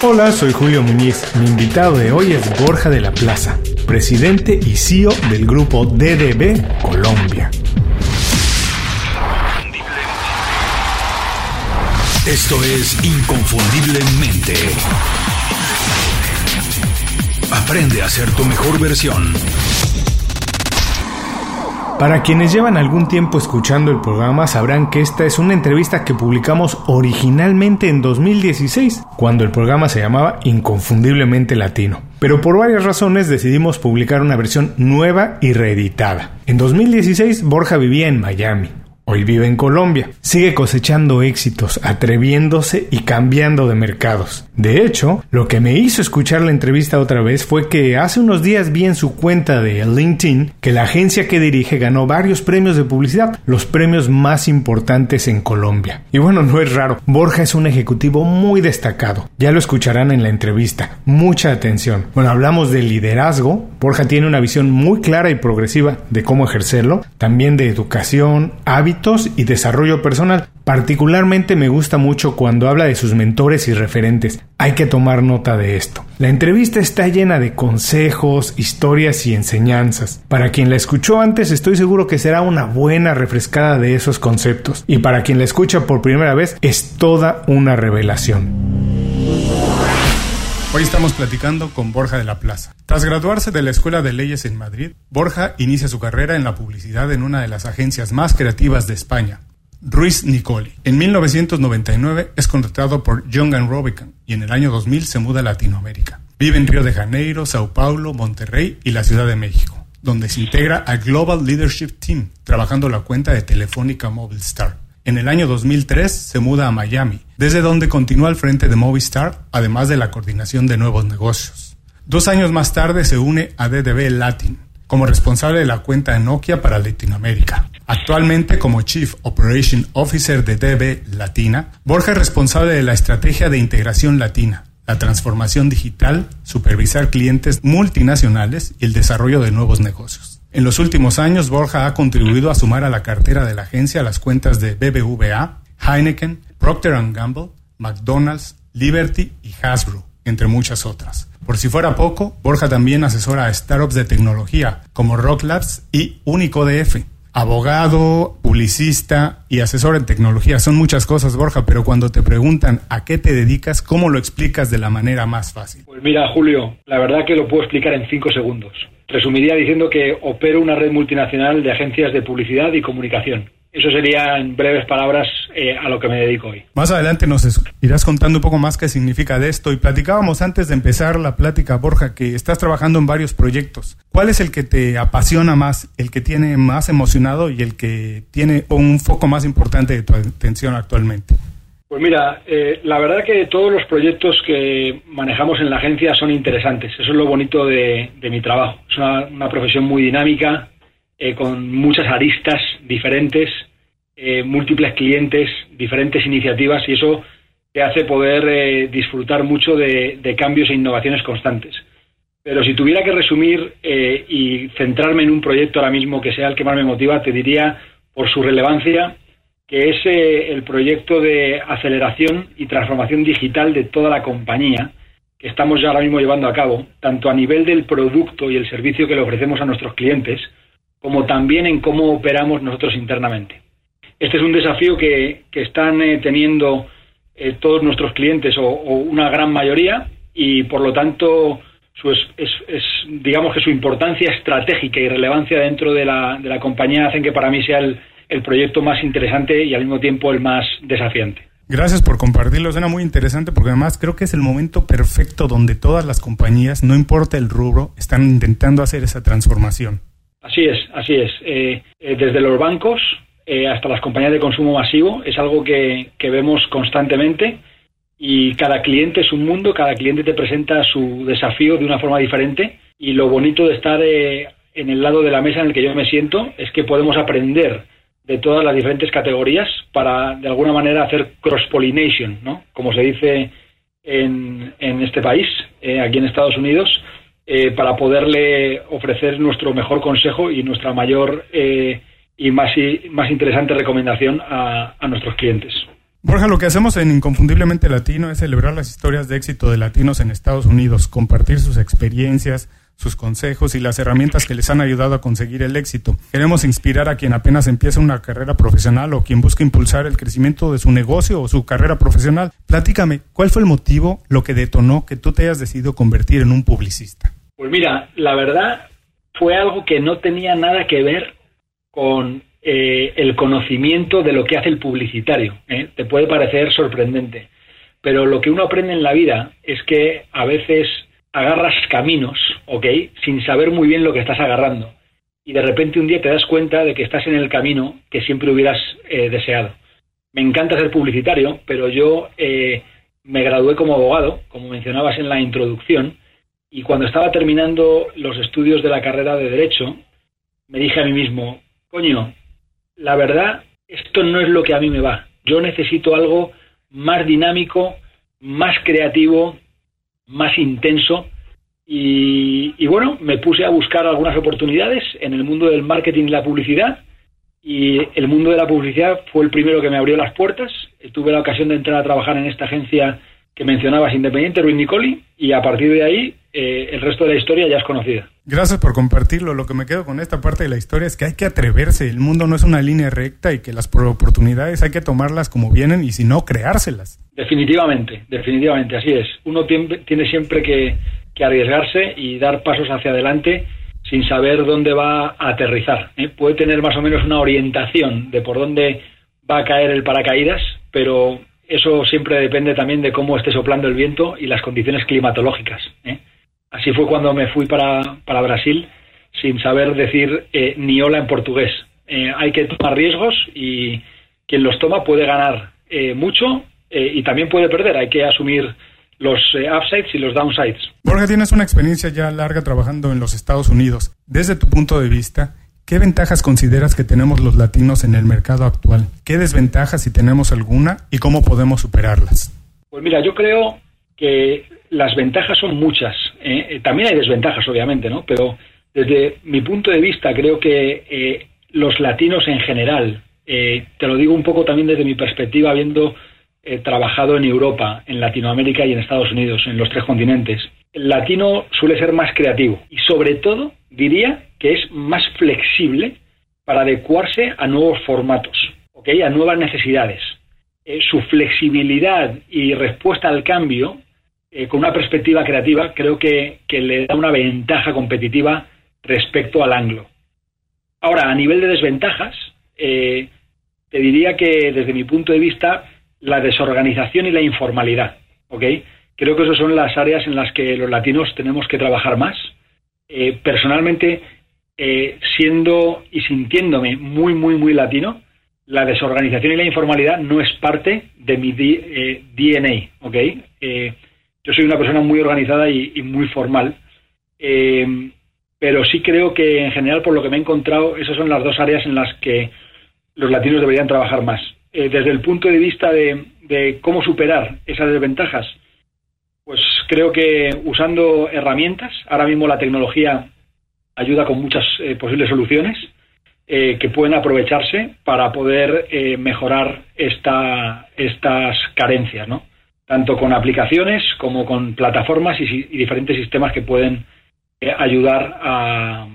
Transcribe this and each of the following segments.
Hola, soy Julio Muñiz. Mi invitado de hoy es Borja de la Plaza, presidente y CEO del grupo DDB Colombia. Esto es Inconfundiblemente. Aprende a ser tu mejor versión. Para quienes llevan algún tiempo escuchando el programa sabrán que esta es una entrevista que publicamos originalmente en 2016, cuando el programa se llamaba Inconfundiblemente Latino. Pero por varias razones decidimos publicar una versión nueva y reeditada. En 2016 Borja vivía en Miami. Hoy vive en Colombia. Sigue cosechando éxitos, atreviéndose y cambiando de mercados. De hecho, lo que me hizo escuchar la entrevista otra vez fue que hace unos días vi en su cuenta de LinkedIn que la agencia que dirige ganó varios premios de publicidad, los premios más importantes en Colombia. Y bueno, no es raro, Borja es un ejecutivo muy destacado. Ya lo escucharán en la entrevista. Mucha atención. Bueno, hablamos de liderazgo. Borja tiene una visión muy clara y progresiva de cómo ejercerlo, también de educación, hábitos, y desarrollo personal. Particularmente me gusta mucho cuando habla de sus mentores y referentes. Hay que tomar nota de esto. La entrevista está llena de consejos, historias y enseñanzas. Para quien la escuchó antes estoy seguro que será una buena refrescada de esos conceptos. Y para quien la escucha por primera vez es toda una revelación. Hoy estamos platicando con Borja de la Plaza. Tras graduarse de la Escuela de Leyes en Madrid, Borja inicia su carrera en la publicidad en una de las agencias más creativas de España, Ruiz Nicoli. En 1999 es contratado por Young Robican y en el año 2000 se muda a Latinoamérica. Vive en Río de Janeiro, Sao Paulo, Monterrey y la Ciudad de México, donde se integra al Global Leadership Team, trabajando la cuenta de Telefónica Movistar. En el año 2003 se muda a Miami, desde donde continúa al frente de Movistar, además de la coordinación de nuevos negocios. Dos años más tarde se une a DDB Latin, como responsable de la cuenta de Nokia para Latinoamérica. Actualmente como Chief Operation Officer de DB Latina, Borja es responsable de la estrategia de integración latina, la transformación digital, supervisar clientes multinacionales y el desarrollo de nuevos negocios. En los últimos años, Borja ha contribuido a sumar a la cartera de la agencia las cuentas de BBVA, Heineken, Procter Gamble, McDonald's, Liberty y Hasbro, entre muchas otras. Por si fuera poco, Borja también asesora a startups de tecnología como Rock Labs y UnicoDF abogado, publicista y asesor en tecnología. Son muchas cosas, Borja, pero cuando te preguntan a qué te dedicas, ¿cómo lo explicas de la manera más fácil? Pues mira, Julio, la verdad que lo puedo explicar en cinco segundos. Resumiría diciendo que opero una red multinacional de agencias de publicidad y comunicación. Eso sería, en breves palabras, eh, a lo que me dedico hoy. Más adelante nos irás contando un poco más qué significa de esto. Y platicábamos antes de empezar la plática, Borja, que estás trabajando en varios proyectos. ¿Cuál es el que te apasiona más, el que tiene más emocionado y el que tiene un foco más importante de tu atención actualmente? Pues mira, eh, la verdad que todos los proyectos que manejamos en la agencia son interesantes. Eso es lo bonito de, mi trabajo. Es una profesión muy dinámica, eh, con muchas aristas diferentes, eh, múltiples clientes, diferentes iniciativas y eso te hace poder eh, disfrutar mucho de, cambios e innovaciones constantes. Pero si tuviera que resumir y centrarme en un proyecto ahora mismo que sea el que más me motiva, te diría, por su relevancia, que es el proyecto de aceleración y transformación digital de toda la compañía que estamos ya ahora mismo llevando a cabo, tanto a nivel del producto y el servicio que le ofrecemos a nuestros clientes, como también en cómo operamos nosotros internamente. Este es un desafío que, están eh, teniendo eh, todos nuestros clientes o, una gran mayoría y por lo tanto su es, digamos que su importancia estratégica y relevancia dentro de la, de la compañía hacen que para mí sea el, el proyecto más interesante y al mismo tiempo el más desafiante. Gracias por compartirlo, suena muy interesante porque además creo que es el momento perfecto donde todas las compañías, no importa el rubro, están intentando hacer esa transformación. Así es, así es. Eh, eh, desde los bancos eh, hasta las compañías de consumo masivo es algo que, vemos constantemente y cada cliente es un mundo, cada cliente te presenta su desafío de una forma diferente y lo bonito de estar en el lado de la mesa en el que yo me siento es que podemos aprender de todas las diferentes categorías para de alguna manera hacer cross-pollination, ¿no? Como se dice en, en este país, aquí en Estados Unidos, eh, para poderle ofrecer nuestro mejor consejo y nuestra mayor eh, y más, más interesante recomendación a, nuestros clientes. Borja, lo que hacemos en Inconfundiblemente Latino es celebrar las historias de éxito de latinos en Estados Unidos, compartir sus experiencias, sus consejos y las herramientas que les han ayudado a conseguir el éxito. Queremos inspirar a quien apenas empieza una carrera profesional o quien busca impulsar el crecimiento de su negocio o su carrera profesional. Platícame, ¿cuál fue el motivo, lo que detonó que tú te hayas decidido convertir en un publicista? Pues mira, la verdad fue algo que no tenía nada que ver con eh, el conocimiento de lo que hace el publicitario. ¿eh? Te puede parecer sorprendente, pero lo que uno aprende en la vida es que a veces agarras caminos, ¿ok? Sin saber muy bien lo que estás agarrando. Y de repente un día te das cuenta de que estás en el camino que siempre hubieras eh, deseado. Me encanta ser publicitario, pero yo eh, me gradué como abogado, como mencionabas en la introducción, y cuando estaba terminando los estudios de la carrera de Derecho, me dije a mí mismo, coño, la verdad, esto no es lo que a mí me va. Yo necesito algo más dinámico, más creativo, más intenso. Y, bueno, me puse a buscar algunas oportunidades en el mundo del marketing y la publicidad. Y el mundo de la publicidad fue el primero que me abrió las puertas. Tuve la ocasión de entrar a trabajar en esta agencia que mencionabas independiente, Ruiz Nicoli, y a partir de ahí eh, el resto de la historia ya es conocida. Gracias por compartirlo. Lo que me quedo con esta parte de la historia es que hay que atreverse. El mundo no es una línea recta y que las oportunidades hay que tomarlas como vienen y si no, creárselas. Definitivamente, definitivamente, así es. Uno tiene siempre que, arriesgarse y dar pasos hacia adelante sin saber dónde va a aterrizar. ¿eh? Puede tener más o menos una orientación de por dónde va a caer el paracaídas, pero eso siempre depende también de cómo esté soplando el viento y las condiciones climatológicas. ¿eh? Así fue cuando me fui para, Brasil sin saber decir eh, ni hola en portugués. Eh, hay que tomar riesgos y quien los toma puede ganar mucho y también puede perder. Hay que asumir los upsides y los downsides. Borja, tienes una experiencia ya larga trabajando en los Estados Unidos. Desde tu punto de vista, ¿Qué ventajas consideras que tenemos los latinos en el mercado actual? ¿Qué desventajas, si tenemos alguna, y cómo podemos superarlas? Pues mira, yo creo que las ventajas son muchas. ¿Eh? Eh, también hay desventajas, obviamente, ¿no? Pero desde mi punto de vista, creo que eh, los latinos en general, te lo digo un poco también desde mi perspectiva, habiendo trabajado en Europa, en Latinoamérica y en Estados Unidos, en los tres continentes, el latino suele ser más creativo y sobre todo diría que es más flexible para adecuarse a nuevos formatos, ¿okay? a nuevas necesidades. Su flexibilidad y respuesta al cambio, eh, con una perspectiva creativa, creo que, le da una ventaja competitiva respecto al anglo. Ahora, a nivel de desventajas, eh, te diría que desde mi punto de vista, la desorganización y la informalidad. ¿okay? Creo que esas son las áreas en las que los latinos tenemos que trabajar más. personalmente, eh, siendo y sintiéndome muy, muy, muy latino, la desorganización y la informalidad no es parte de mi DNA, ¿ok? Eh, yo soy una persona muy organizada y, muy formal, pero sí creo que en general, por lo que me he encontrado, esas son las dos áreas en las que los latinos deberían trabajar más. desde el punto de vista de, cómo superar esas desventajas, pues creo que usando herramientas, ahora mismo la tecnología ayuda con muchas eh, posibles soluciones eh, que pueden aprovecharse para poder eh, mejorar esta, estas carencias, ¿no? Tanto con aplicaciones como con plataformas y, diferentes sistemas que pueden ayudar a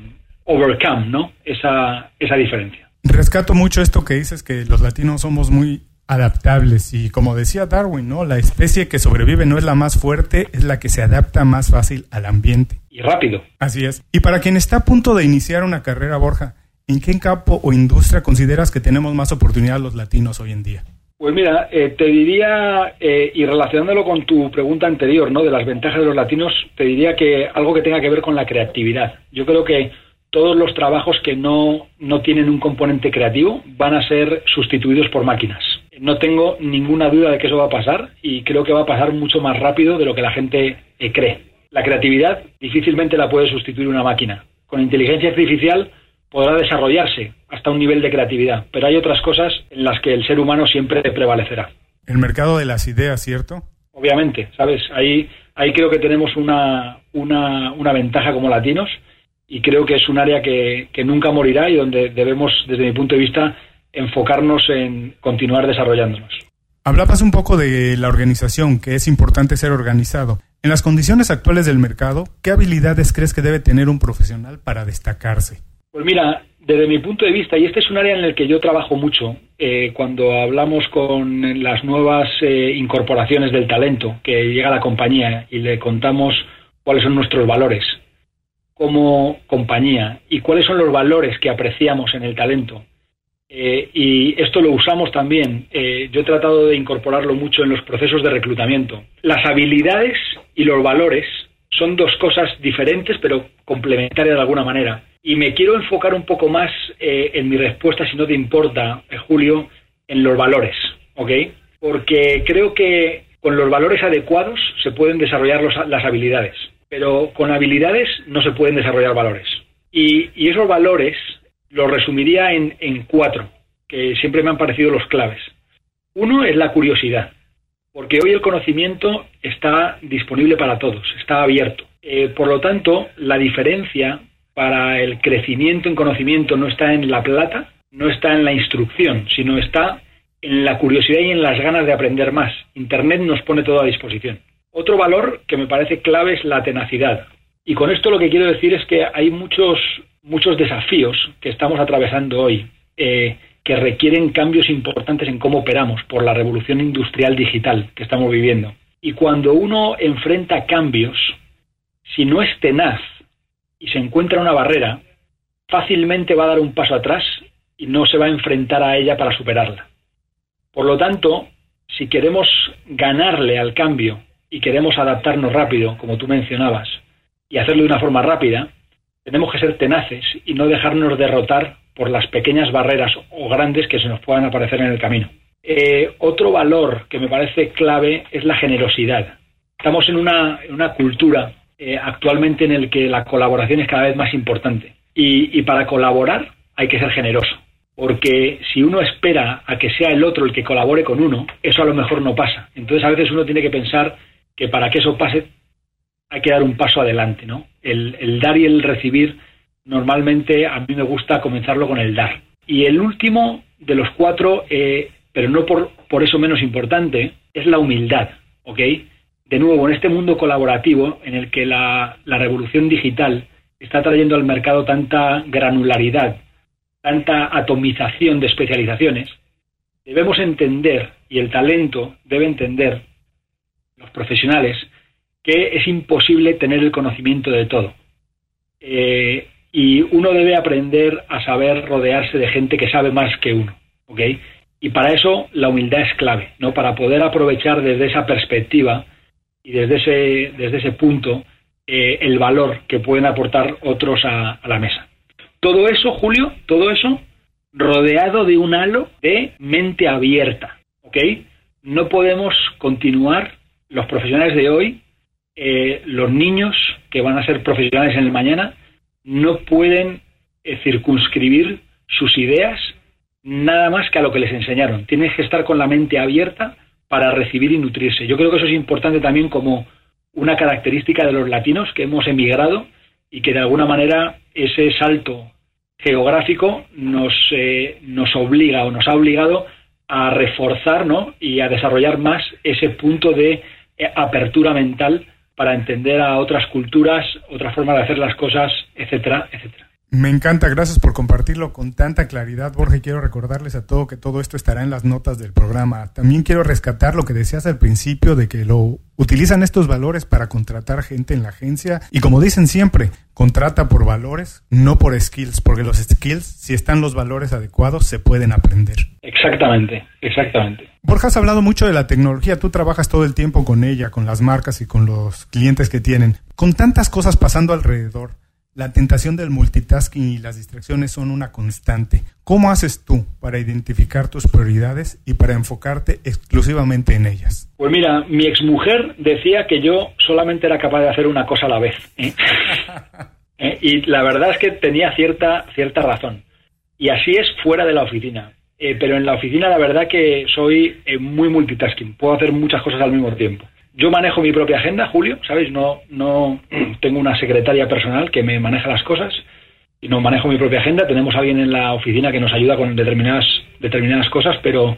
overcome ¿no? esa, esa diferencia. Rescato mucho esto que dices, que los latinos somos muy adaptables y como decía Darwin, ¿no? La especie que sobrevive no es la más fuerte, es la que se adapta más fácil al ambiente. Y rápido. Así es. Y para quien está a punto de iniciar una carrera, Borja, ¿en qué campo o industria consideras que tenemos más oportunidad los latinos hoy en día? Pues mira, eh, te diría, eh, y relacionándolo con tu pregunta anterior, ¿no? De las ventajas de los latinos, te diría que algo que tenga que ver con la creatividad. Yo creo que todos los trabajos que no, no tienen un componente creativo van a ser sustituidos por máquinas no tengo ninguna duda de que eso va a pasar y creo que va a pasar mucho más rápido de lo que la gente eh, cree. La creatividad difícilmente la puede sustituir una máquina. Con inteligencia artificial podrá desarrollarse hasta un nivel de creatividad, pero hay otras cosas en las que el ser humano siempre prevalecerá. El mercado de las ideas, ¿cierto? Obviamente, ¿sabes? Ahí, ahí creo que tenemos una, una, una ventaja como latinos y creo que es un área que, que nunca morirá y donde debemos, desde mi punto de vista, enfocarnos en continuar desarrollándonos. Hablabas un poco de la organización, que es importante ser organizado. En las condiciones actuales del mercado, ¿qué habilidades crees que debe tener un profesional para destacarse? Pues mira, desde mi punto de vista, y este es un área en el que yo trabajo mucho, eh, cuando hablamos con las nuevas eh, incorporaciones del talento que llega a la compañía y le contamos cuáles son nuestros valores como compañía y cuáles son los valores que apreciamos en el talento eh, y esto lo usamos también. Eh, yo he tratado de incorporarlo mucho en los procesos de reclutamiento. Las habilidades y los valores son dos cosas diferentes, pero complementarias de alguna manera. Y me quiero enfocar un poco más eh, en mi respuesta, si no te importa, Julio, en los valores, ¿ok? Porque creo que con los valores adecuados se pueden desarrollar las habilidades, pero con habilidades no se pueden desarrollar valores. y esos valores lo resumiría en, cuatro, que siempre me han parecido los claves. Uno es la curiosidad, porque hoy el conocimiento está disponible para todos, está abierto. Eh, por lo tanto, la diferencia para el crecimiento en conocimiento no está en la plata, no está en la instrucción, sino está en la curiosidad y en las ganas de aprender más. Internet nos pone todo a disposición. Otro valor que me parece clave es la tenacidad. Y con esto lo que quiero decir es que hay muchos muchos desafíos que estamos atravesando hoy eh, que requieren cambios importantes en cómo operamos por la revolución industrial digital que estamos viviendo. Y cuando uno enfrenta cambios, si no es tenaz y se encuentra una barrera, fácilmente va a dar un paso atrás y no se va a enfrentar a ella para superarla. Por lo tanto, si queremos ganarle al cambio y queremos adaptarnos rápido, como tú mencionabas, y hacerlo de una forma rápida, tenemos que ser tenaces y no dejarnos derrotar por las pequeñas barreras o grandes que se nos puedan aparecer en el camino. Eh, otro valor que me parece clave es la generosidad. Estamos en una, cultura eh, actualmente en el que la colaboración es cada vez más importante. Y, para colaborar hay que ser generoso. Porque si uno espera a que sea el otro el que colabore con uno, eso a lo mejor no pasa. Entonces a veces uno tiene que pensar que para que eso pase hay que dar un paso adelante, ¿no? El, dar y el recibir, normalmente a mí me gusta comenzarlo con el dar. Y el último de los cuatro, eh, pero no por, por eso menos importante, es la humildad, ¿ok? De nuevo, en este mundo colaborativo en el que la, revolución digital está trayendo al mercado tanta granularidad, tanta atomización de especializaciones, debemos entender, y el talento debe entender, los profesionales, que es imposible tener el conocimiento de todo. Eh, y uno debe aprender a saber rodearse de gente que sabe más que uno. ¿ok? Y para eso la humildad es clave, ¿no? Para poder aprovechar desde esa perspectiva y desde ese, desde ese punto eh, el valor que pueden aportar otros a, a la mesa. Todo eso, Julio, todo eso rodeado de un halo de mente abierta. ¿ok? No podemos continuar los profesionales de hoy eh, los niños que van a ser profesionales en el mañana no pueden eh, circunscribir sus ideas nada más que a lo que les enseñaron. Tienen que estar con la mente abierta para recibir y nutrirse. Yo creo que eso es importante también como una característica de los latinos que hemos emigrado y que de alguna manera ese salto geográfico nos, eh, nos obliga o nos ha obligado a reforzar ¿no? y a desarrollar más ese punto de apertura mental para entender a otras culturas, otra forma de hacer las cosas, etcétera, etcétera. Me encanta, gracias por compartirlo con tanta claridad, Borja, y quiero recordarles a todo que todo esto estará en las notas del programa. También quiero rescatar lo que decías al principio de que lo utilizan estos valores para contratar gente en la agencia y como dicen siempre, contrata por valores, no por skills, porque los skills, si están los valores adecuados, se pueden aprender. Exactamente, exactamente. Borja, has hablado mucho de la tecnología, tú trabajas todo el tiempo con ella, con las marcas y con los clientes que tienen. Con tantas cosas pasando alrededor, la tentación del multitasking y las distracciones son una constante. ¿Cómo haces tú para identificar tus prioridades y para enfocarte exclusivamente en ellas? Pues mira, mi exmujer decía que yo solamente era capaz de hacer una cosa a la vez. ¿eh? ¿Eh? Y la verdad es que tenía cierta, cierta razón. Y así es fuera de la oficina. Eh, pero en la oficina la verdad que soy muy multitasking. Puedo hacer muchas cosas al mismo tiempo. Yo manejo mi propia agenda, Julio, ¿sabéis? No, no tengo una secretaria personal que me maneja las cosas y no manejo mi propia agenda. Tenemos a alguien en la oficina que nos ayuda con determinadas, determinadas cosas, pero,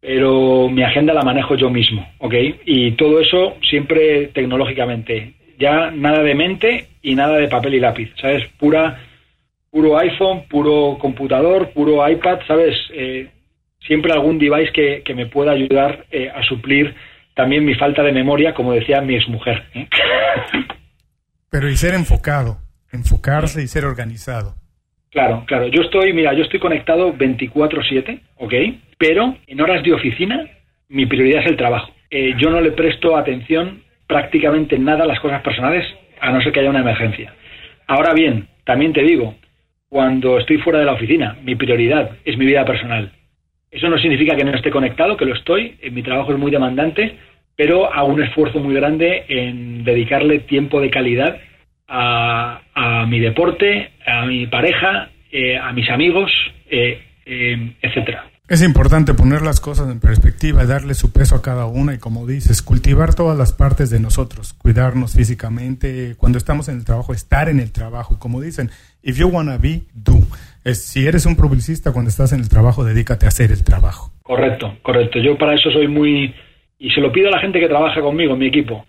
pero mi agenda la manejo yo mismo, ¿ok? Y todo eso siempre tecnológicamente. Ya nada de mente y nada de papel y lápiz, ¿sabes? Pura, puro iPhone, puro computador, puro iPad, ¿sabes? Eh, siempre algún device que, que me pueda ayudar eh, a suplir también mi falta de memoria, como decía mi exmujer. ¿eh? Pero y ser enfocado, enfocarse y ser organizado. Claro, claro. Yo estoy, mira, yo estoy conectado 24/7, ¿ok? Pero en horas de oficina mi prioridad es el trabajo. Eh, yo no le presto atención prácticamente nada a las cosas personales, a no ser que haya una emergencia. Ahora bien, también te digo, cuando estoy fuera de la oficina, mi prioridad es mi vida personal. Eso no significa que no esté conectado, que lo estoy, mi trabajo es muy demandante, pero hago un esfuerzo muy grande en dedicarle tiempo de calidad a, mi deporte, a mi pareja, eh, a mis amigos, eh, eh, etcétera. Es importante poner las cosas en perspectiva, darle su peso a cada una y como dices, cultivar todas las partes de nosotros, cuidarnos físicamente, cuando estamos en el trabajo, estar en el trabajo, como dicen, if you wanna be, do. Si eres un publicista cuando estás en el trabajo, dedícate a hacer el trabajo. Correcto, correcto. Yo para eso soy muy, y se lo pido a la gente que trabaja conmigo, en mi equipo,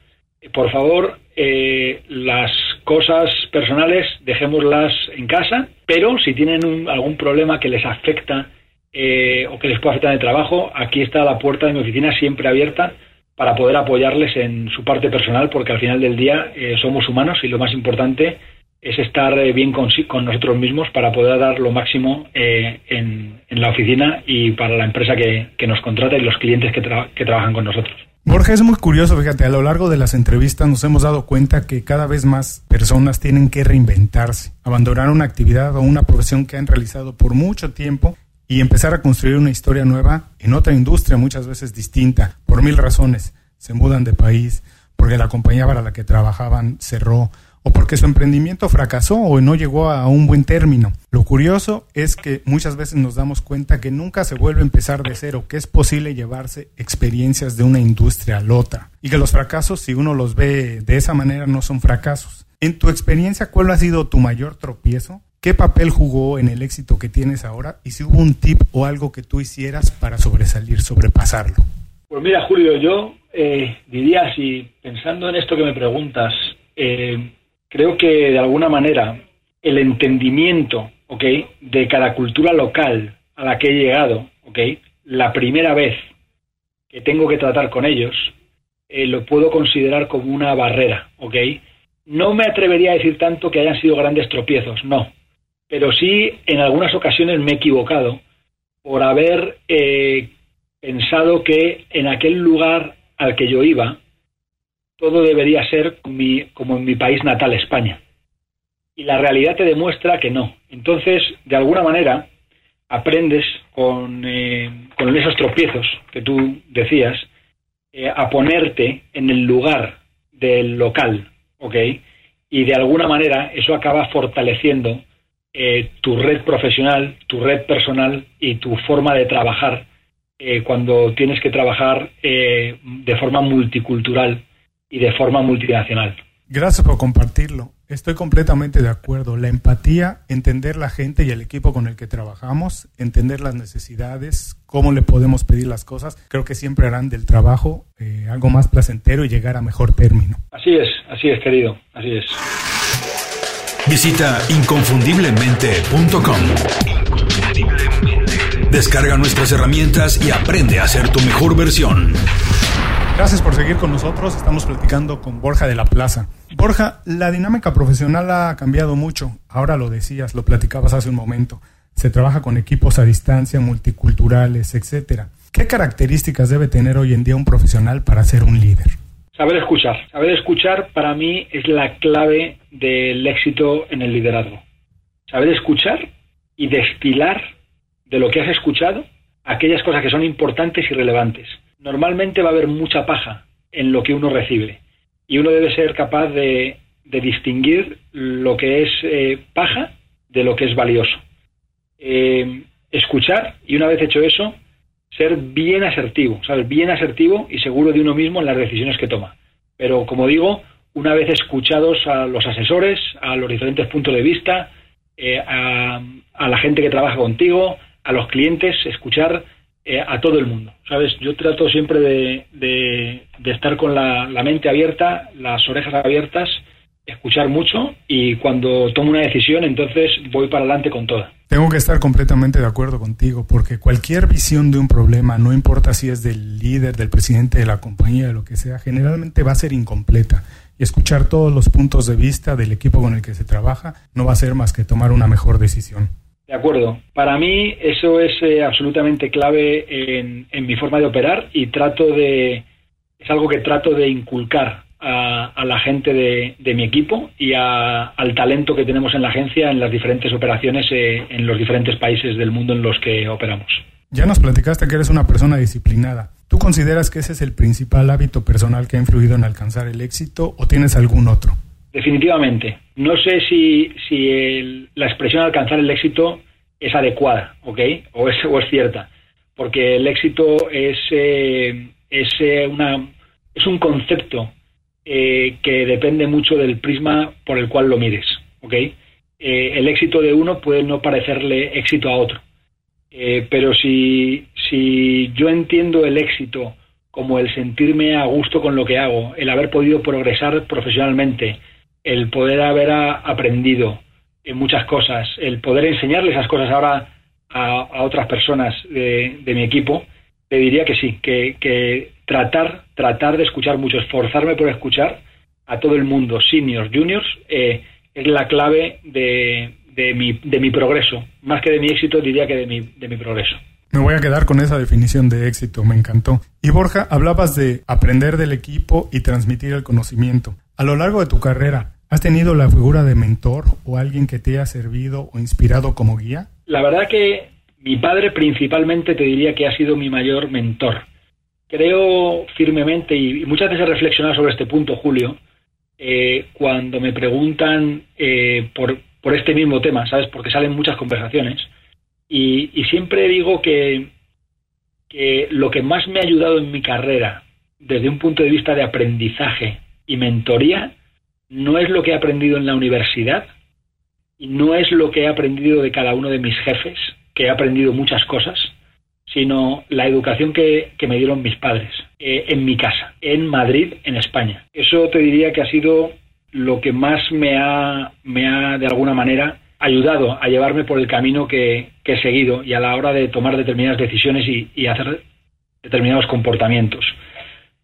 por favor, eh, las cosas personales dejémoslas en casa, pero si tienen algún problema que les afecta, eh, o que les pueda afectar el trabajo, aquí está la puerta de mi oficina siempre abierta para poder apoyarles en su parte personal, porque al final del día eh, somos humanos y lo más importante es estar eh, bien con, con, nosotros mismos para poder dar lo máximo en, la oficina y para la empresa que, nos contrata y los clientes que, que trabajan con nosotros. Borja, es muy curioso, fíjate, a lo largo de las entrevistas nos hemos dado cuenta que cada vez más personas tienen que reinventarse, abandonar una actividad o una profesión que han realizado por mucho tiempo y empezar a construir una historia nueva en otra industria muchas veces distinta, por mil razones. Se mudan de país, porque la compañía para la que trabajaban cerró, o porque su emprendimiento fracasó o no llegó a un buen término. Lo curioso es que muchas veces nos damos cuenta que nunca se vuelve a empezar de cero, que es posible llevarse experiencias de una industria a la otra, y que los fracasos, si uno los ve de esa manera, no son fracasos. En tu experiencia, ¿cuál ha sido tu mayor tropiezo? ¿Qué papel jugó en el éxito que tienes ahora? Y si hubo un tip o algo que tú hicieras para sobresalir, sobrepasarlo. Pues mira, Julio, yo eh, diría, si pensando en esto que me preguntas, eh, creo que de alguna manera el entendimiento ¿ok? de cada cultura local a la que he llegado, ¿ok? la primera vez que tengo que tratar con ellos, eh, lo puedo considerar como una barrera. ¿ok? No me atrevería a decir tanto que hayan sido grandes tropiezos, no pero sí en algunas ocasiones me he equivocado por haber eh, pensado que en aquel lugar al que yo iba todo debería ser como en mi país natal, España. Y la realidad te demuestra que no. Entonces, de alguna manera, aprendes con, eh, esos tropiezos que tú decías eh, a ponerte en el lugar del local, ¿ok? Y de alguna manera eso acaba fortaleciendo eh, tu red profesional, tu red personal y tu forma de trabajar eh, cuando tienes que trabajar eh, de forma multicultural y de forma multinacional. Gracias por compartirlo. Estoy completamente de acuerdo. La empatía, entender la gente y el equipo con el que trabajamos, entender las necesidades, cómo le podemos pedir las cosas, creo que siempre harán del trabajo algo más placentero y llegar a mejor término. Así es, así es, querido, así es. Visita inconfundiblemente.com. Descarga nuestras herramientas y aprende a ser tu mejor versión. Gracias por seguir con nosotros. Estamos platicando con Borja de la Plaza. Borja, la dinámica profesional ha cambiado mucho. Ahora lo decías, lo platicabas hace un momento. Se trabaja con equipos a distancia, multiculturales, etcétera. ¿Qué características debe tener hoy en día un profesional para ser un líder? Saber escuchar. Saber escuchar para mí es la clave del éxito en el liderazgo. Saber escuchar y destilar de lo que has escuchado aquellas cosas que son importantes y relevantes. Normalmente va a haber mucha paja en lo que uno recibe y uno debe ser capaz de, distinguir lo que es eh, paja de lo que es valioso. Eh, escuchar y una vez hecho eso, ser bien asertivo, ¿sabes? Bien asertivo y seguro de uno mismo en las decisiones que toma. Pero, como digo, una vez escuchados a los asesores, a los diferentes puntos de vista, eh, a, la gente que trabaja contigo, a los clientes, escuchar eh, a todo el mundo. ¿Sabes? Yo trato siempre de, de, estar con la, mente abierta, las orejas abiertas, escuchar mucho y cuando tomo una decisión, entonces voy para adelante con toda. Tengo que estar completamente de acuerdo contigo, porque cualquier visión de un problema, no importa si es del líder, del presidente de la compañía, de lo que sea, generalmente va a ser incompleta. Y escuchar todos los puntos de vista del equipo con el que se trabaja no va a ser más que tomar una mejor decisión. De acuerdo. Para mí eso es eh, absolutamente clave en, mi forma de operar y trato de es algo que trato de inculcar a, la gente de, mi equipo y al talento que tenemos en la agencia en las diferentes operaciones eh, en los diferentes países del mundo en los que operamos. Ya nos platicaste que eres una persona disciplinada. ¿Tú consideras que ese es el principal hábito personal que ha influido en alcanzar el éxito o tienes algún otro? Definitivamente. No sé si, si la expresión alcanzar el éxito es adecuada, ¿ok? O es, o es cierta. Porque el éxito es, eh, es, eh, una, es un concepto eh, que depende mucho del prisma por el cual lo mires, ¿ok? el éxito de uno puede no parecerle éxito a otro. pero si, si yo entiendo el éxito como el sentirme a gusto con lo que hago, el haber podido progresar profesionalmente, el poder haber aprendido en muchas cosas, el poder enseñarle esas cosas ahora a, otras personas de, mi equipo, te diría que sí, que, tratar, tratar de escuchar mucho, esforzarme por escuchar a todo el mundo, seniors, juniors, eh, es la clave de, de, mi, de mi progreso. Más que de mi éxito, diría que de mi, de mi progreso. Me voy a quedar con esa definición de éxito, me encantó. Y Borja, hablabas de aprender del equipo y transmitir el conocimiento. A lo largo de tu carrera, ¿Has tenido la figura de mentor o alguien que te haya servido o inspirado como guía? La verdad que mi padre principalmente te diría que ha sido mi mayor mentor. Creo firmemente, y muchas veces he reflexionado sobre este punto, Julio, eh, cuando me preguntan eh, por, por, este mismo tema, ¿sabes? Porque salen muchas conversaciones. Y, y siempre digo que, que lo que más me ha ayudado en mi carrera, desde un punto de vista de aprendizaje y mentoría, no es lo que he aprendido en la universidad no es lo que he aprendido de cada uno de mis jefes, que he aprendido muchas cosas, sino la educación que, me dieron mis padres eh, en mi casa, en Madrid, en España. Eso te diría que ha sido lo que más me ha, me ha de alguna manera ayudado a llevarme por el camino que, he seguido y a la hora de tomar determinadas decisiones y, hacer determinados comportamientos.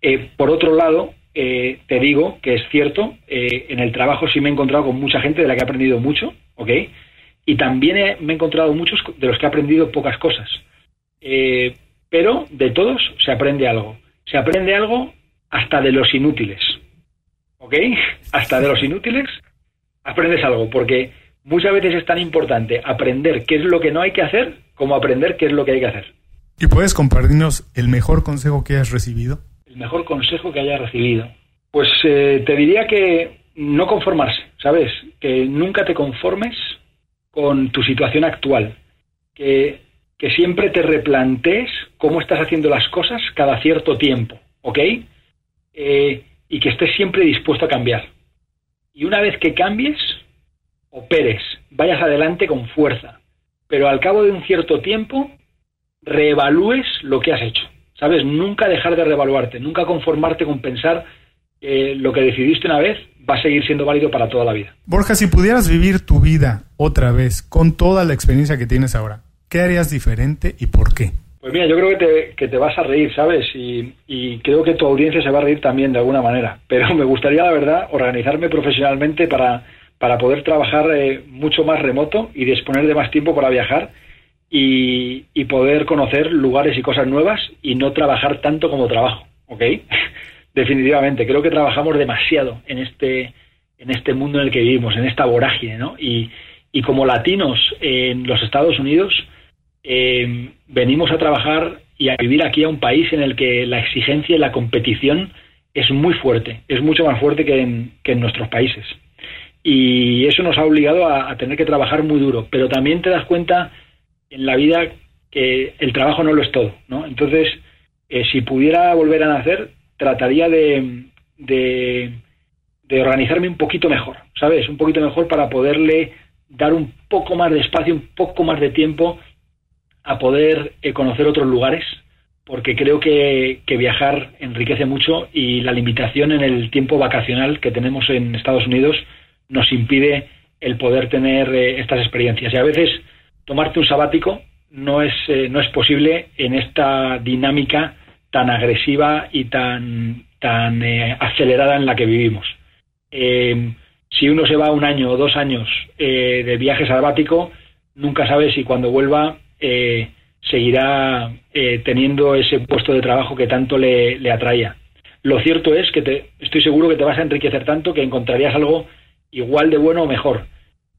Eh, por otro lado, eh, te digo que es cierto, eh, en el trabajo sí me he encontrado con mucha gente de la que he aprendido mucho, ¿ok? Y también me he encontrado muchos de los que he aprendido pocas cosas. Eh, pero de todos se aprende algo. Se aprende algo hasta de los inútiles, ¿ok? Hasta de los inútiles aprendes algo, porque muchas veces es tan importante aprender qué es lo que no hay que hacer como aprender qué es lo que hay que hacer. ¿Y puedes compartirnos el mejor consejo que has recibido? El mejor consejo que haya recibido? Pues eh, te diría que no conformarse, ¿sabes? Que nunca te conformes con tu situación actual, que, siempre te replantees cómo estás haciendo las cosas cada cierto tiempo, ¿ok? Eh, y que estés siempre dispuesto a cambiar. Y una vez que cambies, operes, vayas adelante con fuerza, pero al cabo de un cierto tiempo, reevalúes lo que has hecho. ¿Sabes? Nunca dejar de revaluarte, nunca conformarte con pensar que lo que decidiste una vez va a seguir siendo válido para toda la vida. Borja, si pudieras vivir tu vida otra vez con toda la experiencia que tienes ahora, ¿qué harías diferente y por qué? Pues mira, yo creo que te, que te vas a reír, ¿sabes? Y, y, creo que tu audiencia se va a reír también de alguna manera. Pero me gustaría, la verdad, organizarme profesionalmente para, para poder trabajar eh, mucho más remoto y disponer de más tiempo para viajar y, poder conocer lugares y cosas nuevas y no trabajar tanto como trabajo, ¿ok? Definitivamente, creo que trabajamos demasiado en este, en este mundo en el que vivimos, en esta vorágine, ¿no? Y, como latinos en los Estados Unidos, eh, venimos a trabajar y a vivir aquí a un país en el que la exigencia y la competición es muy fuerte, es mucho más fuerte que en, que en nuestros países. Y eso nos ha obligado a, a tener que trabajar muy duro, pero también te das cuenta en la vida que el trabajo no lo es todo, ¿no? Entonces, eh, si pudiera volver a nacer, trataría de, organizarme un poquito mejor, ¿sabes? Un poquito mejor para poderle dar un poco más de espacio, un poco más de tiempo a poder eh, conocer otros lugares, porque creo que, viajar enriquece mucho y la limitación en el tiempo vacacional que tenemos en Estados Unidos nos impide el poder tener eh, estas experiencias. Y a veces tomarte un sabático no es, eh, no es posible en esta dinámica tan agresiva y tan, tan acelerada en la que vivimos. si uno se va un año o dos años de viaje sabático, nunca sabe si cuando vuelva eh, seguirá eh, teniendo ese puesto de trabajo que tanto le, le atraía. Lo cierto es que te, estoy seguro que te vas a enriquecer tanto que encontrarías algo igual de bueno o mejor.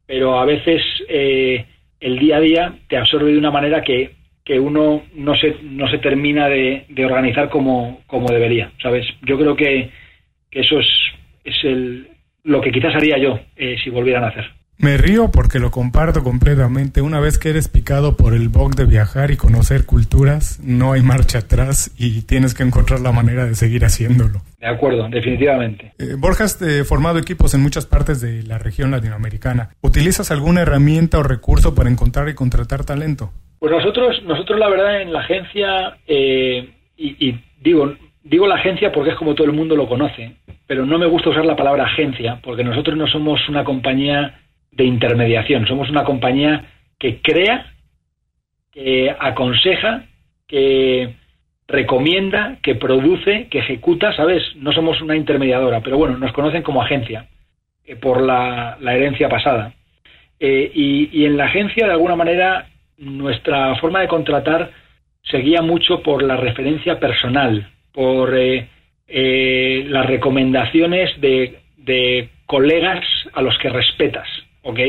Pero a veces eh, el día a día te absorbe de una manera que, que uno no se, no se termina de, de organizar como, como, debería, ¿sabes? Yo creo que, que eso es, es el, lo que quizás haría yo si volvieran a hacer. Me río porque lo comparto completamente. Una vez que eres picado por el bug de viajar y conocer culturas, no hay marcha atrás y tienes que encontrar la manera de seguir haciéndolo. De acuerdo, definitivamente. Eh, Borja, has eh, formado equipos en muchas partes de la región latinoamericana. ¿Utilizas alguna herramienta o recurso para encontrar y contratar talento? Pues nosotros, nosotros la verdad en la agencia, eh, y, y digo, digo la agencia porque es como todo el mundo lo conoce, pero no me gusta usar la palabra agencia porque nosotros no somos una compañía de intermediación. Somos una compañía que crea, que aconseja, que recomienda, que produce, que ejecuta, ¿sabes? No somos una intermediadora, pero bueno, nos conocen como agencia eh, por la, herencia pasada. Eh, y, en la agencia, de alguna manera, nuestra forma de contratar seguía mucho por la referencia personal, por eh, las recomendaciones de, de colegas a los que respetas. ¿Ok?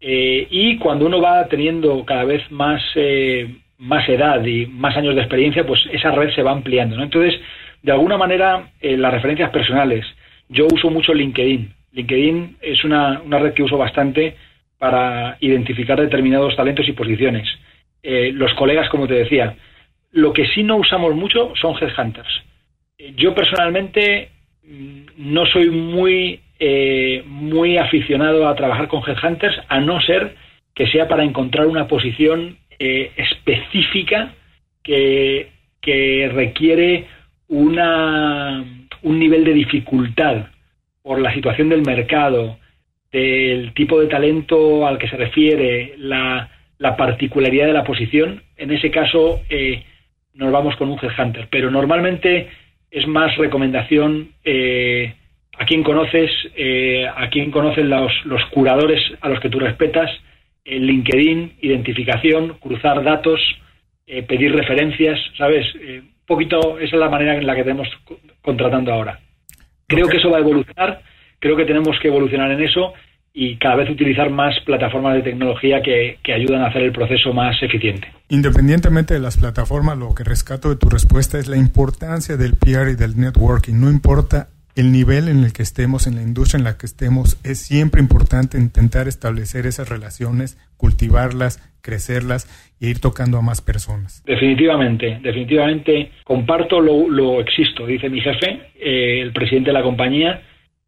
Eh, y cuando uno va teniendo cada vez más, eh, más edad y más años de experiencia, pues esa red se va ampliando, ¿no? Entonces, de alguna manera, eh, las referencias personales. Yo uso mucho LinkedIn. LinkedIn es una, una, red que uso bastante para identificar determinados talentos y posiciones. los colegas, como te decía, lo que sí no usamos mucho son headhunters. yo personalmente mm, no soy muy eh, muy aficionado a trabajar con headhunters, a no ser que sea para encontrar una posición eh, específica que, que requiere una, un nivel de dificultad por la situación del mercado, del tipo de talento al que se refiere, la, la particularidad de la posición, en ese caso eh, nos vamos con un headhunter. Pero normalmente es más recomendación eh, a quién conoces, eh, a quién conocen los, los, curadores a los que tú respetas, en LinkedIn, identificación, cruzar datos, eh, pedir referencias, ¿sabes? Eh, un poquito, esa es la manera en la que tenemos contratando ahora. Creo que eso va a evolucionar, creo que tenemos que evolucionar en eso y cada vez utilizar más plataformas de tecnología que, que, ayudan a hacer el proceso más eficiente. Independientemente de las plataformas, lo que rescato de tu respuesta es la importancia del PR y del networking. No importa el nivel en el que estemos, en la industria en la que estemos, es siempre importante intentar establecer esas relaciones, cultivarlas, crecerlas e ir tocando a más personas. Definitivamente, definitivamente comparto lo, lo existo, dice mi jefe, eh, el presidente de la compañía,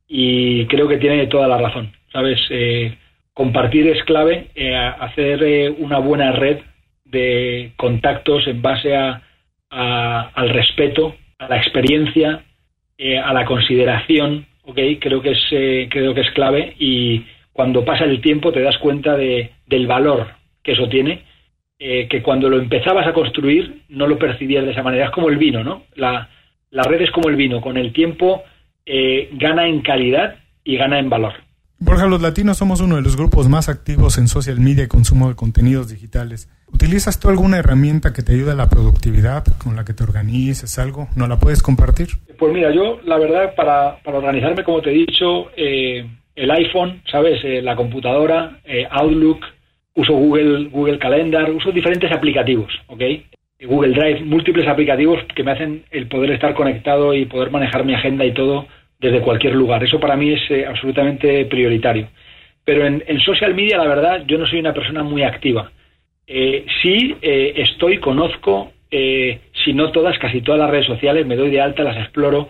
y creo que tiene toda la razón. Sabes, eh, compartir es clave, eh, hacer una buena red de contactos en base a, al respeto, a la experiencia, eh, a la consideración, okay, creo que es eh, creo que es clave y cuando pasa el tiempo te das cuenta de, del valor que eso tiene, eh, que cuando lo empezabas a construir no lo percibías de esa manera. Es como el vino, ¿no? La, la red es como el vino, con el tiempo gana en calidad y gana en valor. Borja, los latinos somos uno de los grupos más activos en social media y consumo de contenidos digitales. ¿Utilizas tú alguna herramienta que te ayude a la productividad, con la que te organices, algo? ¿No la puedes compartir? Pues mira, yo la verdad para, para organizarme, como te he dicho, eh, el iPhone, ¿sabes? Eh, la computadora, eh, Outlook, uso Google, Google Calendar, uso diferentes aplicativos, ¿ok? Google Drive, múltiples aplicativos que me hacen el poder estar conectado y poder manejar mi agenda y todo desde cualquier lugar. Eso para mí es eh, absolutamente prioritario. Pero en, social media, la verdad, yo no soy una persona muy activa. Eh, sí eh, estoy, conozco, si no todas, casi todas las redes sociales, me doy de alta, las exploro,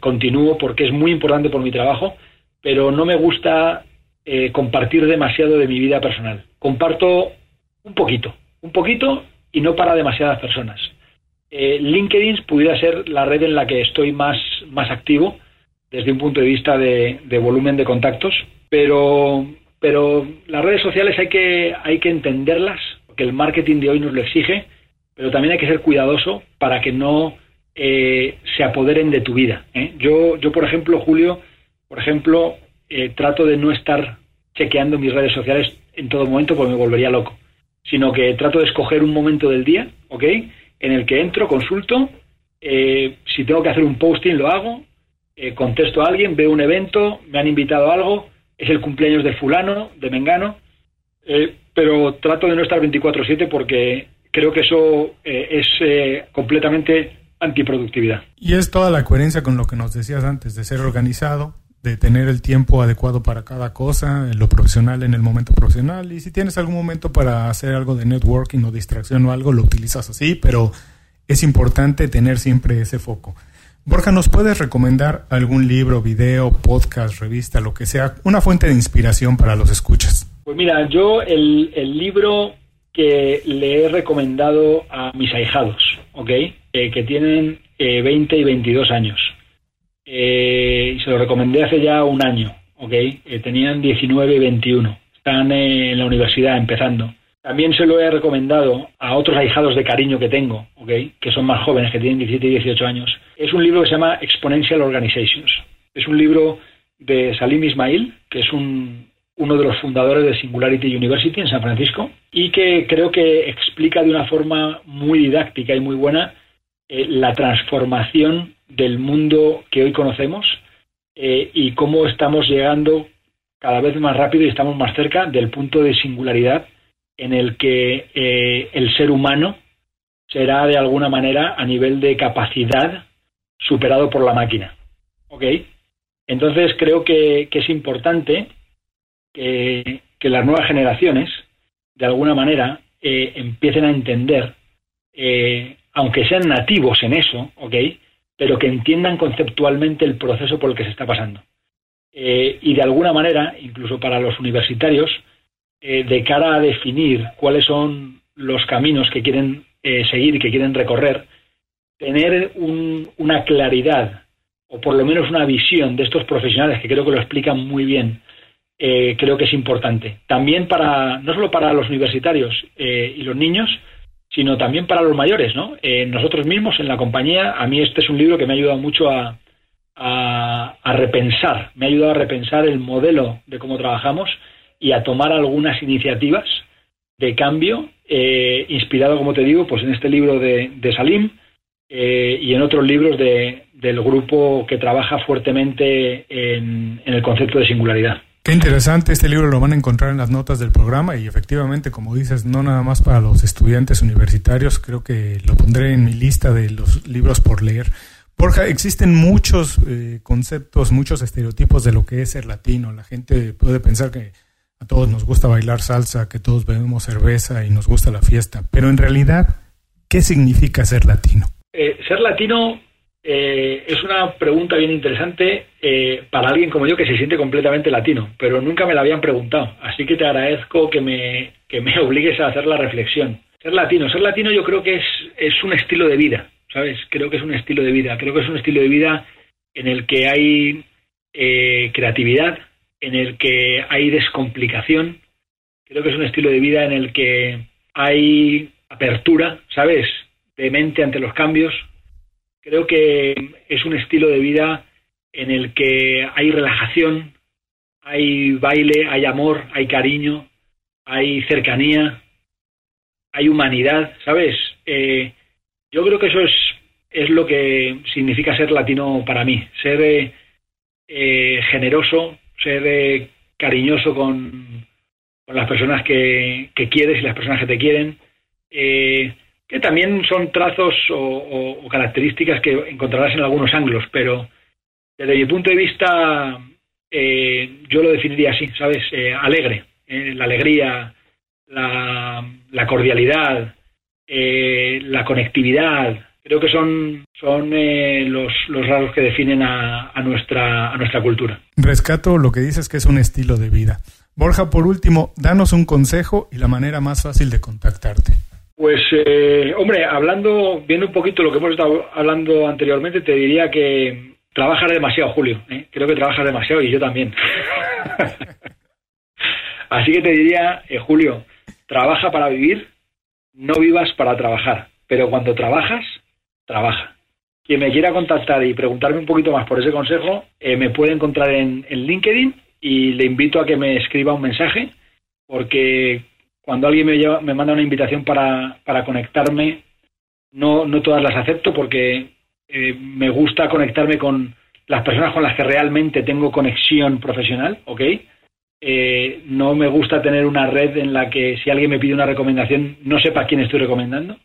continúo porque es muy importante por mi trabajo, pero no me gusta compartir demasiado de mi vida personal. Comparto un poquito, un poquito y no para demasiadas personas. Eh, LinkedIn pudiera ser la red en la que estoy más, más activo desde un punto de vista de, volumen de contactos, pero, pero las redes sociales hay que, hay que entenderlas, porque el marketing de hoy nos lo exige, pero también hay que ser cuidadoso para que no eh, se apoderen de tu vida. ¿eh? Yo, yo, por ejemplo, Julio, por ejemplo, trato de no estar chequeando mis redes sociales en todo momento porque me volvería loco, sino que trato de escoger un momento del día, ¿ok? En el que entro, consulto, eh, si tengo que hacer un posting lo hago, eh, contesto a alguien, veo un evento, me han invitado a algo, es el cumpleaños de fulano, de mengano, eh, pero trato de no estar 24/7 porque creo que eso es completamente antiproductividad. Y es toda la coherencia con lo que nos decías antes, de ser organizado, de tener el tiempo adecuado para cada cosa, en lo profesional en el momento profesional y si tienes algún momento para hacer algo de networking o distracción o algo, lo utilizas así, pero es importante tener siempre ese foco. Borja, ¿nos puedes recomendar algún libro, video, podcast, revista, lo que sea, una fuente de inspiración para los escuchas? Pues mira, yo el, libro que le he recomendado a mis ahijados, ¿ok? Eh, que tienen 20 eh, y 22 años eh, se lo recomendé hace ya un año, ¿ok? Eh, tenían 19 y 21, están en la universidad empezando. También se lo he recomendado a otros ahijados de cariño que tengo, ¿ok? Que son más jóvenes, que tienen 17 y 18 años. Es un libro que se llama Exponential Organizations. Es un libro de Salim Ismail, que es un, uno de los fundadores de Singularity University en San Francisco, y que creo que explica de una forma muy didáctica y muy buena eh, la transformación del mundo que hoy conocemos eh, y cómo estamos llegando cada vez más rápido y estamos más cerca del punto de singularidad en el que eh, el ser humano será de alguna manera a nivel de capacidad superado por la máquina. ¿Ok? Entonces creo que, es importante que, las nuevas generaciones, de alguna manera, eh, empiecen a entender, aunque sean nativos en eso, ¿ok? pero que entiendan conceptualmente el proceso por el que se está pasando. Eh, y de alguna manera, incluso para los universitarios, eh, de cara a definir cuáles son los caminos que quieren eh, seguir que quieren recorrer, tener una claridad o por lo menos una visión de estos profesionales que creo que lo explican muy bien, creo que es importante. También para, no solo para los universitarios y los niños, sino también para los mayores, ¿no? Eh, nosotros mismos en la compañía, a mí este es un libro que me ha ayudado mucho a, a, repensar, me ha ayudado a repensar el modelo de cómo trabajamos y a tomar algunas iniciativas de cambio, eh, inspirado, como te digo, pues en este libro de, Salim eh, y en otros libros de, del grupo que trabaja fuertemente en el concepto de singularidad. Qué interesante, este libro lo van a encontrar en las notas del programa y efectivamente, como dices, no nada más para los estudiantes universitarios, creo que lo pondré en mi lista de los libros por leer. Borja, existen muchos eh, conceptos, muchos estereotipos de lo que es ser latino. La gente puede pensar que a todos nos gusta bailar salsa, que todos bebemos cerveza y nos gusta la fiesta, pero en realidad, ¿qué significa ser latino? Eh, ser latino eh, es una pregunta bien interesante eh, para alguien como yo que se siente completamente latino, pero nunca me la habían preguntado. Así que te agradezco que me, que me obligues a hacer la reflexión. Ser latino, ser latino yo creo que es, es un estilo de vida, ¿sabes? Creo que es un estilo de vida. Creo que es un estilo de vida en el que hay eh, creatividad, en el que hay descomplicación. Creo que es un estilo de vida en el que hay apertura, ¿sabes? De mente ante los cambios, Creo que es un estilo de vida en el que hay relajación, hay baile, hay amor, hay cariño, hay cercanía, hay humanidad, ¿sabes? Eh, yo creo que eso es, es lo que significa ser latino para mí, ser eh, generoso, ser eh, cariñoso con, las personas que, quieres y las personas que te quieren, que también son trazos o, características que encontrarás en algunos ángulos, pero desde mi punto de vista eh, yo lo definiría así, ¿sabes? Eh, alegre, eh, la alegría, la, cordialidad, la conectividad, creo que son, son los, los, rasgos que definen a, a, nuestra, a nuestra cultura. Rescato lo que dices que es un estilo de vida. Borja, por último, danos un consejo y la manera más fácil de contactarte. Pues, eh, hombre, hablando, viendo un poquito lo que hemos estado hablando anteriormente, te diría que trabajas demasiado, Julio. ¿eh? Creo que trabajas demasiado y yo también. Así que te diría, eh, Julio, trabaja para vivir, no vivas para trabajar. Pero cuando trabajas, trabaja. Quien me quiera contactar y preguntarme un poquito más por ese consejo, me puede encontrar en, LinkedIn y le invito a que me escriba un mensaje, porque cuando alguien me, me manda una invitación para, para conectarme, no, no todas las acepto porque eh, me gusta conectarme con las personas con las que realmente tengo conexión profesional, ¿ok? Eh, no me gusta tener una red en la que si alguien me pide una recomendación no sepa quién estoy recomendando.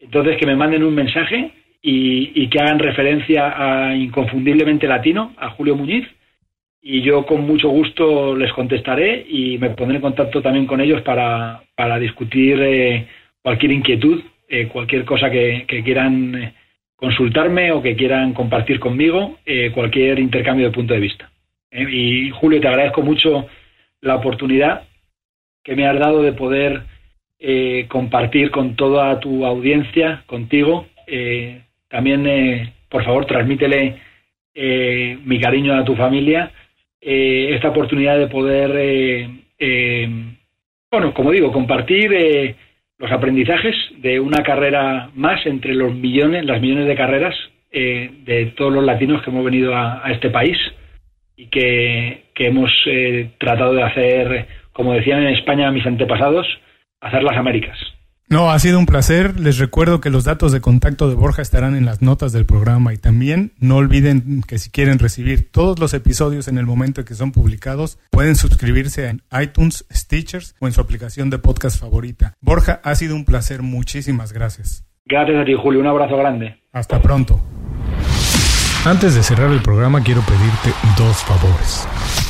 Entonces que me manden un mensaje y, que hagan referencia a Inconfundiblemente Latino, a Julio Muñiz, y yo con mucho gusto les contestaré y me pondré en contacto también con ellos para, para discutir eh, cualquier inquietud, eh, cualquier cosa que, quieran eh, consultarme o que quieran compartir conmigo, cualquier intercambio de punto de vista. y Julio, te agradezco mucho la oportunidad que me has dado de poder compartir con toda tu audiencia, contigo. también, por favor, transmítele mi cariño a tu familia eh, esta oportunidad de poder, eh, eh, bueno, como digo, compartir los aprendizajes de una carrera más entre los millones, las millones de carreras de todos los latinos que hemos venido a, este país y que, que hemos tratado de hacer, como decían en España mis antepasados, hacer las Américas. No, ha sido un placer. Les recuerdo que los datos de contacto de Borja estarán en las notas del programa y también no olviden que si quieren recibir todos los episodios en el momento en que son publicados, pueden suscribirse en iTunes, Stitchers o en su aplicación de podcast favorita. Borja, ha sido un placer. Muchísimas gracias. Gracias a ti, Julio. Un abrazo grande. Hasta pronto. Antes de cerrar el programa, quiero pedirte dos favores.